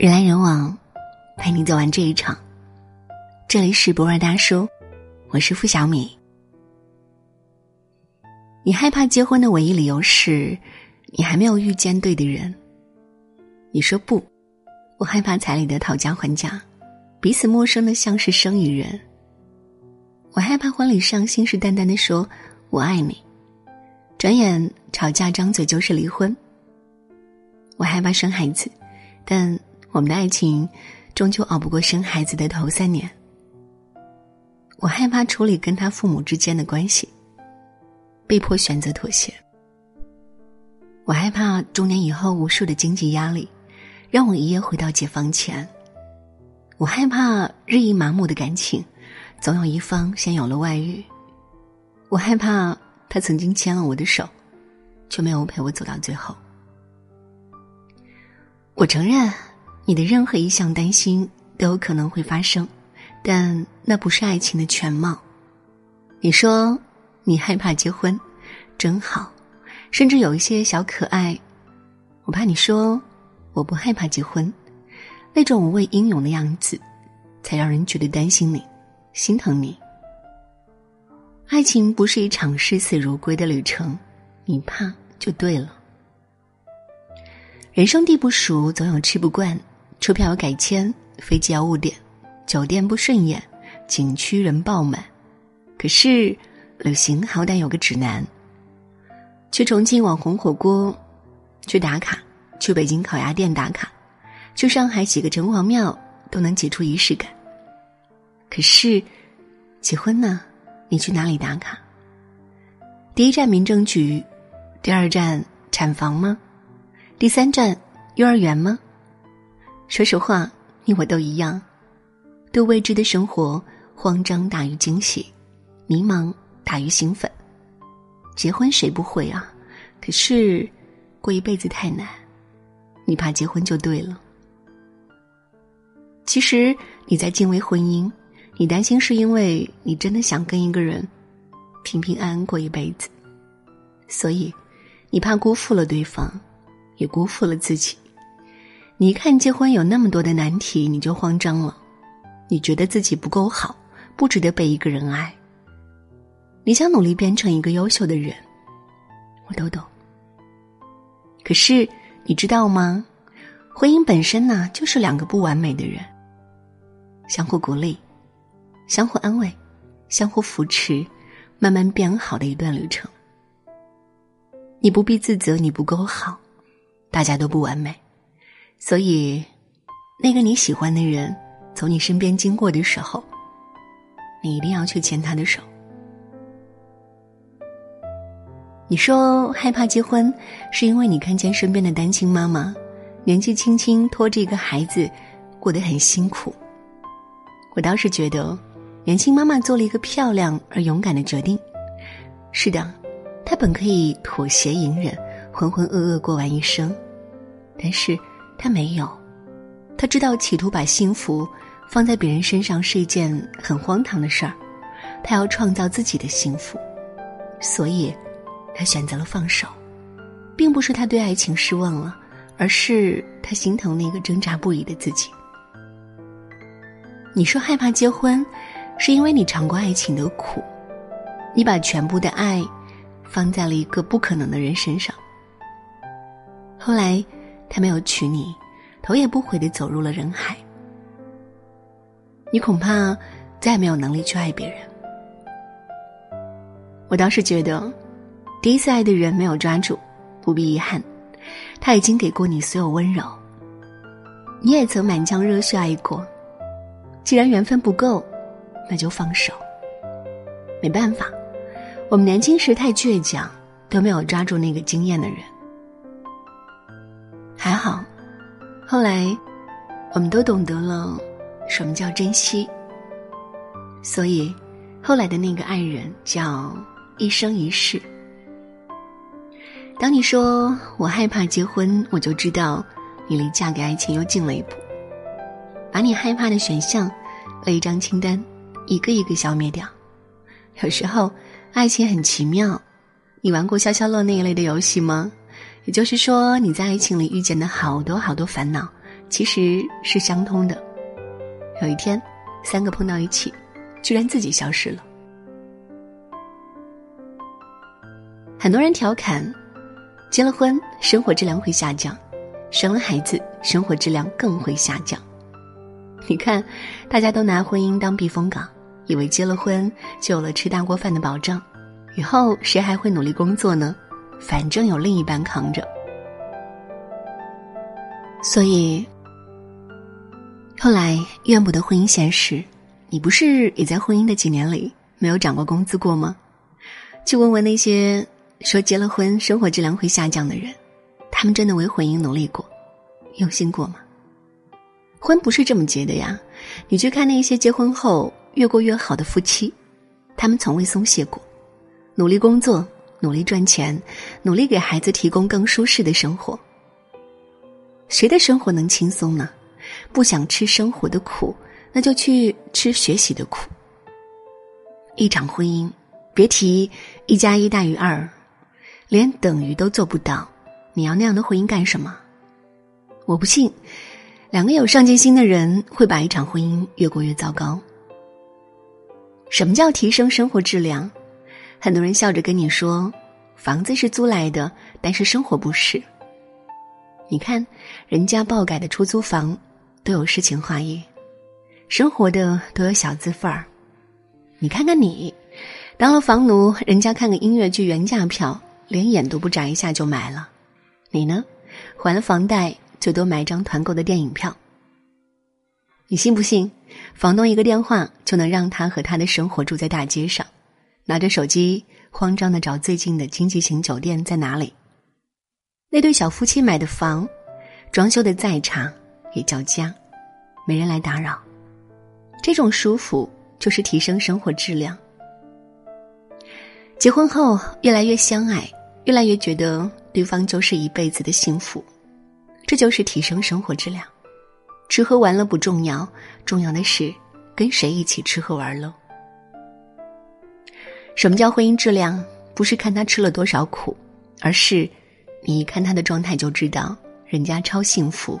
人来人往，陪你走完这一场。这里是博尔大叔，我是付小米。你害怕结婚的唯一理由是，你还没有遇见对的人。你说不，我害怕彩礼的讨价还价，彼此陌生的像是生意人。我害怕婚礼上信誓旦旦的说我爱你，转眼吵架张嘴就是离婚。我害怕生孩子，但。我们的爱情终究熬不过生孩子的头三年。我害怕处理跟他父母之间的关系，被迫选择妥协。我害怕中年以后无数的经济压力，让我一夜回到解放前。我害怕日益麻木的感情，总有一方先有了外遇。我害怕他曾经牵了我的手，却没有陪我走到最后。我承认。你的任何一项担心都有可能会发生，但那不是爱情的全貌。你说你害怕结婚，真好，甚至有一些小可爱。我怕你说我不害怕结婚，那种无畏英勇的样子，才让人觉得担心你，心疼你。爱情不是一场视死如归的旅程，你怕就对了。人生地不熟，总有吃不惯。车票要改签，飞机要误点，酒店不顺眼，景区人爆满。可是，旅行好歹有个指南。去重庆网红火锅，去打卡；去北京烤鸭店打卡；去上海几个城隍庙，都能挤出仪式感。可是，结婚呢？你去哪里打卡？第一站民政局，第二站产房吗？第三站幼儿园吗？说实话，你我都一样，对未知的生活慌张大于惊喜，迷茫大于兴奋。结婚谁不会啊？可是过一辈子太难，你怕结婚就对了。其实你在敬畏婚姻，你担心是因为你真的想跟一个人平平安安过一辈子，所以你怕辜负了对方，也辜负了自己。你一看结婚有那么多的难题，你就慌张了。你觉得自己不够好，不值得被一个人爱。你想努力变成一个优秀的人，我都懂。可是你知道吗？婚姻本身呢，就是两个不完美的人，相互鼓励，相互安慰，相互扶持，慢慢变好的一段旅程。你不必自责你不够好，大家都不完美。所以，那个你喜欢的人从你身边经过的时候，你一定要去牵他的手。你说害怕结婚，是因为你看见身边的单亲妈妈年纪轻轻拖着一个孩子，过得很辛苦。我倒是觉得，年轻妈妈做了一个漂亮而勇敢的决定。是的，她本可以妥协隐忍，浑浑噩噩过完一生，但是。他没有，他知道企图把幸福放在别人身上是一件很荒唐的事儿，他要创造自己的幸福，所以，他选择了放手，并不是他对爱情失望了，而是他心疼那个挣扎不已的自己。你说害怕结婚，是因为你尝过爱情的苦，你把全部的爱放在了一个不可能的人身上，后来。他没有娶你，头也不回的走入了人海。你恐怕再也没有能力去爱别人。我倒是觉得，第一次爱的人没有抓住，不必遗憾，他已经给过你所有温柔。你也曾满腔热血爱过，既然缘分不够，那就放手。没办法，我们年轻时太倔强，都没有抓住那个惊艳的人。好，后来，我们都懂得了什么叫珍惜。所以，后来的那个爱人叫一生一世。当你说我害怕结婚，我就知道你离嫁给爱情又近了一步。把你害怕的选项为一张清单，一个一个消灭掉。有时候，爱情很奇妙。你玩过消消乐那一类的游戏吗？也就是说，你在爱情里遇见的好多好多烦恼，其实是相通的。有一天，三个碰到一起，居然自己消失了。很多人调侃，结了婚生活质量会下降，生了孩子生活质量更会下降。你看，大家都拿婚姻当避风港，以为结了婚就有了吃大锅饭的保障，以后谁还会努力工作呢？反正有另一半扛着。所以，后来怨不得婚姻现实，你不是也在婚姻的几年里没有涨过工资过吗？去问问那些。说结了婚生活质量会下降的人，他们真的为婚姻努力过、用心过吗？婚不是这么结的呀！你去看那些结婚后越过越好的夫妻，他们从未松懈过，努力工作、努力赚钱、努力给孩子提供更舒适的生活。谁的生活能轻松呢？不想吃生活的苦，那就去吃学习的苦。一场婚姻，别提一加一大于二。连等于都做不到，你要那样的婚姻干什么？我不信，两个有上进心的人会把一场婚姻越过越糟糕。什么叫提升生活质量？很多人笑着跟你说，房子是租来的，但是生活不是。你看，人家爆改的出租房都有诗情画意，生活的都有小资范儿。你看看你，当了房奴，人家看个音乐剧原价票。连眼都不眨一下就买了，你呢？还了房贷，最多买张团购的电影票。你信不信？房东一个电话就能让他和他的生活住在大街上，拿着手机慌张的找最近的经济型酒店在哪里。那对小夫妻买的房，装修的再差也叫家，没人来打扰。这种舒服就是提升生活质量。结婚后越来越相爱。越来越觉得对方就是一辈子的幸福，这就是提升生活质量。吃喝玩乐不重要，重要的是跟谁一起吃喝玩乐。什么叫婚姻质量？不是看他吃了多少苦，而是你一看他的状态就知道人家超幸福。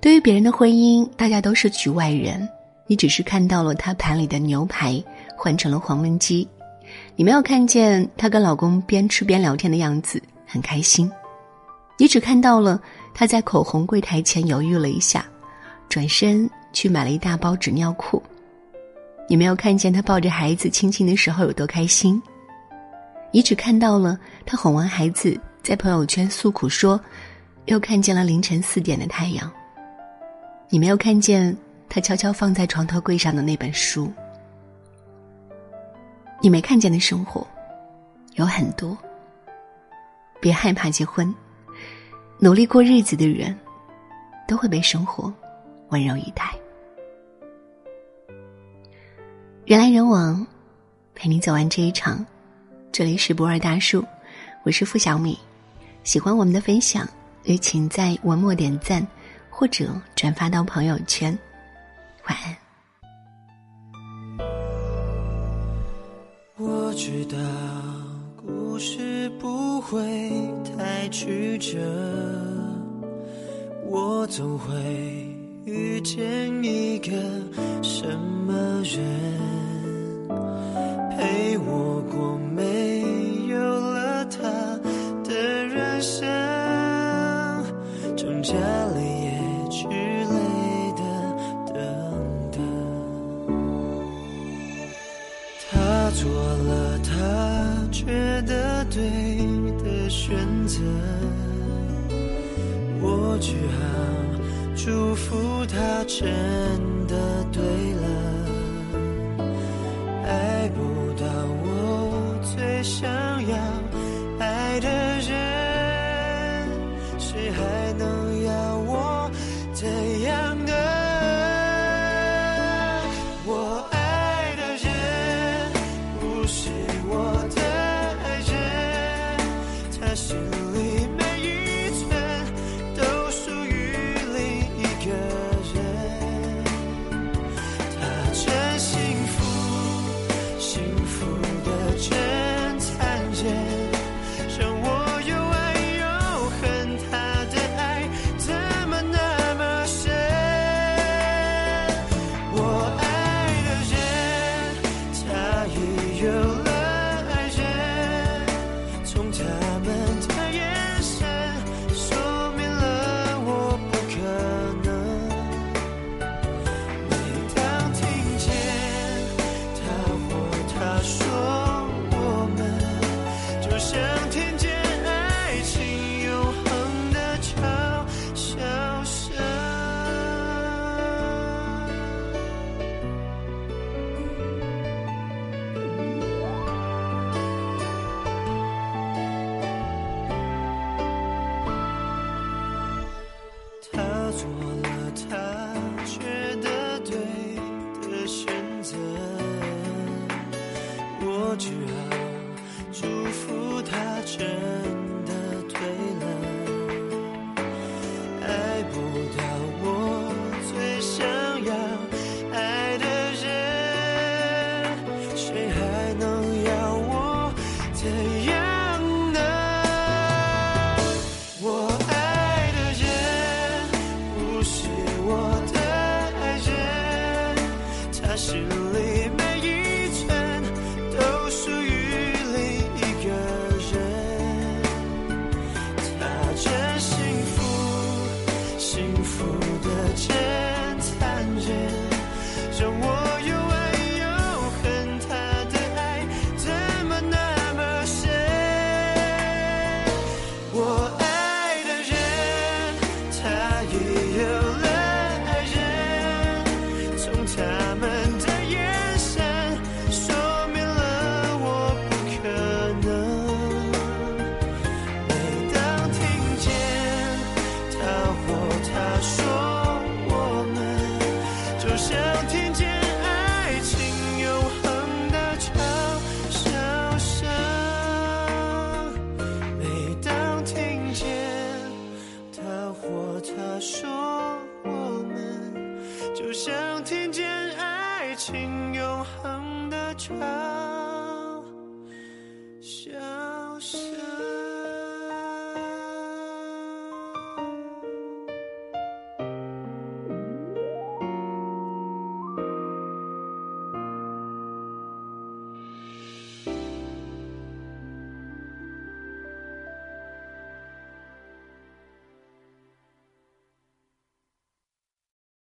对于别人的婚姻，大家都是局外人，你只是看到了他盘里的牛排换成了黄焖鸡。你没有看见她跟老公边吃边聊天的样子，很开心。你只看到了他在口红柜台前犹豫了一下，转身去买了一大包纸尿裤。你没有看见他抱着孩子亲亲的时候有多开心。你只看到了他哄完孩子在朋友圈诉苦说，又看见了凌晨四点的太阳。你没有看见他悄悄放在床头柜上的那本书。你没看见的生活有很多，别害怕结婚，努力过日子的人，都会被生活温柔以待。人来人往，陪你走完这一场。这里是博尔大叔，我是付小米。喜欢我们的分享，也请在文末点赞或者转发到朋友圈。晚安。我知道故事不会太曲折，我总会遇见一个什么人，陪我过没有了他的人生，挣扎了也去累的等等，他做了。他觉得对的选择，我只好祝福他真的对